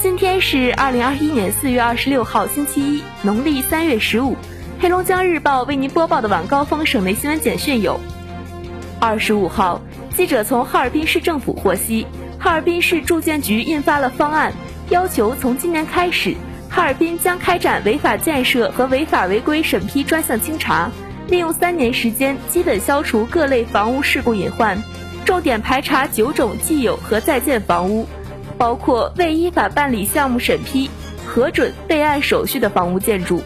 今天是二零二一年四月二十六号，星期一，农历三月十五。黑龙江日报为您播报的晚高峰省内新闻简讯有：二十五号，记者从哈尔滨市政府获悉，哈尔滨市住建局印发了方案，要求从今年开始，哈尔滨将开展违法建设和违法违规审批专项清查，利用三年时间，基本消除各类房屋事故隐患，重点排查九种既有和在建房屋。包括未依法办理项目审批、核准备案手续的房屋建筑，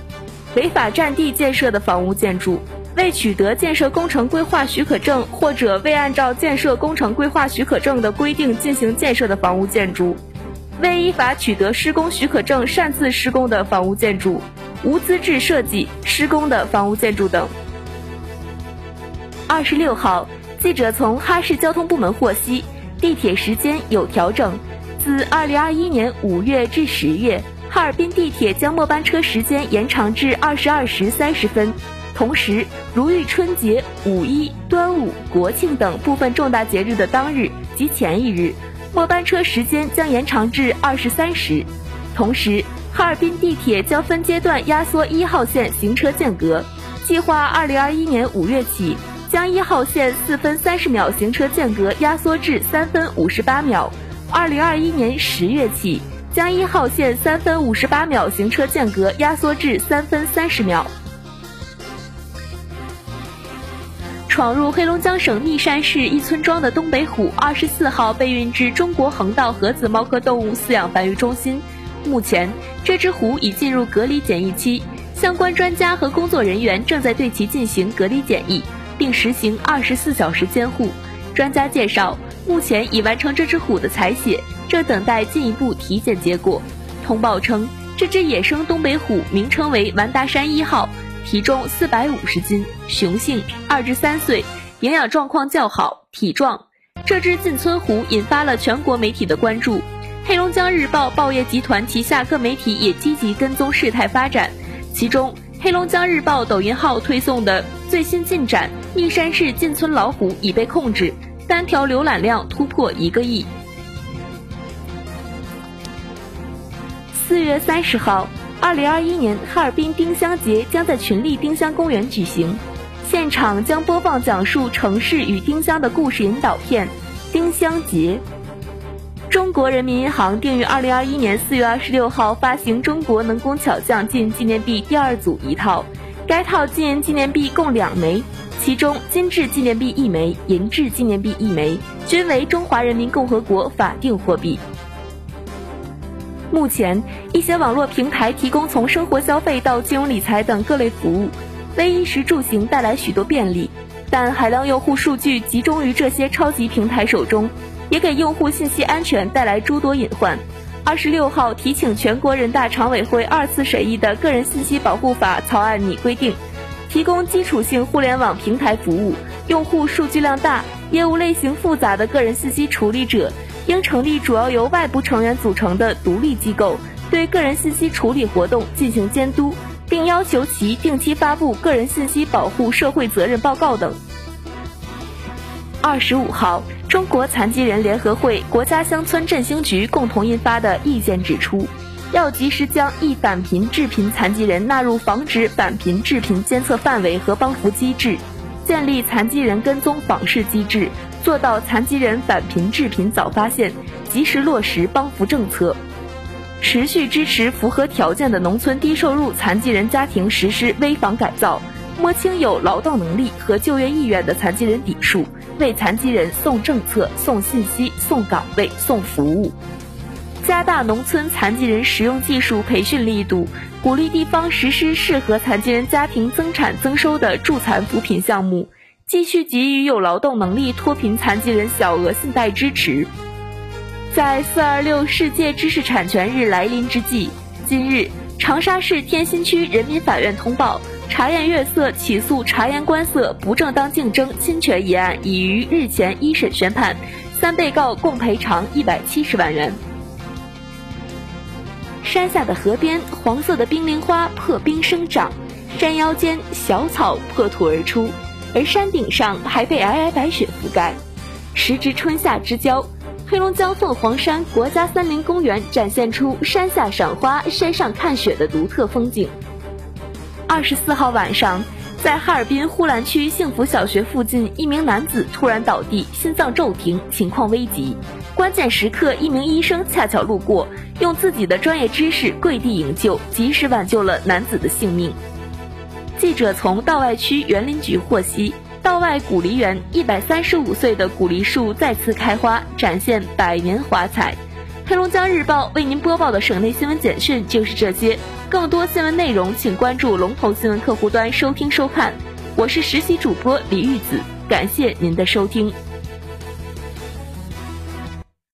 违法占地建设的房屋建筑，未取得建设工程规划许可证或者未按照建设工程规划许可证的规定进行建设的房屋建筑，未依法取得施工许可证擅自施工的房屋建筑，无资质设计施工的房屋建筑等。二十六号，记者从哈市交通部门获悉，地铁时间有调整。自二零二一年五月至十月，哈尔滨地铁将末班车时间延长至二十二时三十分。同时，如遇春节、五一、端午、国庆等部分重大节日的当日及前一日，末班车时间将延长至二十三时。同时，哈尔滨地铁将分阶段压缩一号线行车间隔，计划二零二一年五月起，将一号线四分三十秒行车间隔压缩至三分五十八秒。二零二一年十月起，将一号线三分五十八秒行车间隔压缩至三分三十秒。闯入黑龙江省密山市一村庄的东北虎，二十四号被运至中国横道盒子猫科动物饲养繁育中心。目前，这只虎已进入隔离检疫期，相关专家和工作人员正在对其进行隔离检疫，并实行二十四小时监护。专家介绍。目前已完成这只虎的采血，正等待进一步体检结果。通报称，这只野生东北虎名称为完达山一号，体重四百五十斤，雄性，二至三岁，营养状况较好，体壮。这只进村虎引发了全国媒体的关注。黑龙江日报报业集团旗下各媒体也积极跟踪事态发展，其中黑龙江日报抖音号推送的最新进展：密山市进村老虎已被控制。单条浏览量突破一个亿。四月三十号，二零二一年哈尔滨丁香节将在群力丁香公园举行，现场将播放讲述城市与丁香的故事引导片《丁香节》。中国人民银行定于二零二一年四月二十六号发行中国能工巧匠纪念币第二组一套，该套金银纪念币共两枚。其中，金质纪念币一枚，银质纪念币一枚，均为中华人民共和国法定货币。目前，一些网络平台提供从生活消费到金融理财等各类服务，为衣食住行带来许多便利。但海量用户数据集中于这些超级平台手中，也给用户信息安全带来诸多隐患。二十六号提请全国人大常委会二次审议的《个人信息保护法》草案拟规定。提供基础性互联网平台服务，用户数据量大、业务类型复杂的个人信息处理者，应成立主要由外部成员组成的独立机构，对个人信息处理活动进行监督，并要求其定期发布个人信息保护社会责任报告等。二十五号，中国残疾人联合会、国家乡村振兴局共同印发的意见指出。要及时将易返贫致贫残疾人纳入防止返贫致贫监测范围和帮扶机制，建立残疾人跟踪访视机制，做到残疾人返贫致贫早发现，及时落实帮扶政策。持续支持符合条件的农村低收入残疾人家庭实施危房改造，摸清有劳动能力和就业意愿的残疾人底数，为残疾人送政策、送信息、送岗位、送服务。加大农村残疾人实用技术培训力度，鼓励地方实施适合残疾人家庭增产增收的助残扶贫项目，继续给予有劳动能力脱贫残疾人小额信贷支持。在四二六世界知识产权日来临之际，今日长沙市天心区人民法院通报，茶颜悦色起诉茶颜观色不正当竞争侵权一案已于日前一审宣判，三被告共赔偿一百七十万元。山下的河边，黄色的冰凌花破冰生长；山腰间，小草破土而出，而山顶上还被皑皑白雪覆盖。时值春夏之交，黑龙江凤凰山国家森林公园展现出山下赏花、山上看雪的独特风景。二十四号晚上，在哈尔滨呼兰区幸福小学附近，一名男子突然倒地，心脏骤停，情况危急。关键时刻，一名医生恰巧路过，用自己的专业知识跪地营救，及时挽救了男子的性命。记者从道外区园林局获悉。道外古梨园一百三十五岁的古梨树再次开花，展现百年华彩。黑龙江日报为您播报的省内新闻简讯就是这些，更多新闻内容请关注龙头新闻客户端收听收看。我是实习主播李玉子，感谢您的收听。